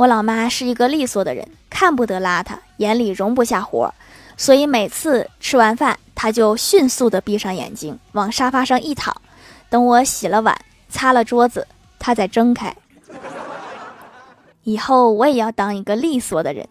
我老妈是一个利索的人，看不得邋遢，眼里容不下活，所以每次吃完饭，她就迅速的闭上眼睛，往沙发上一躺，等我洗了碗，擦了桌子，她再睁开。以后我也要当一个利索的人。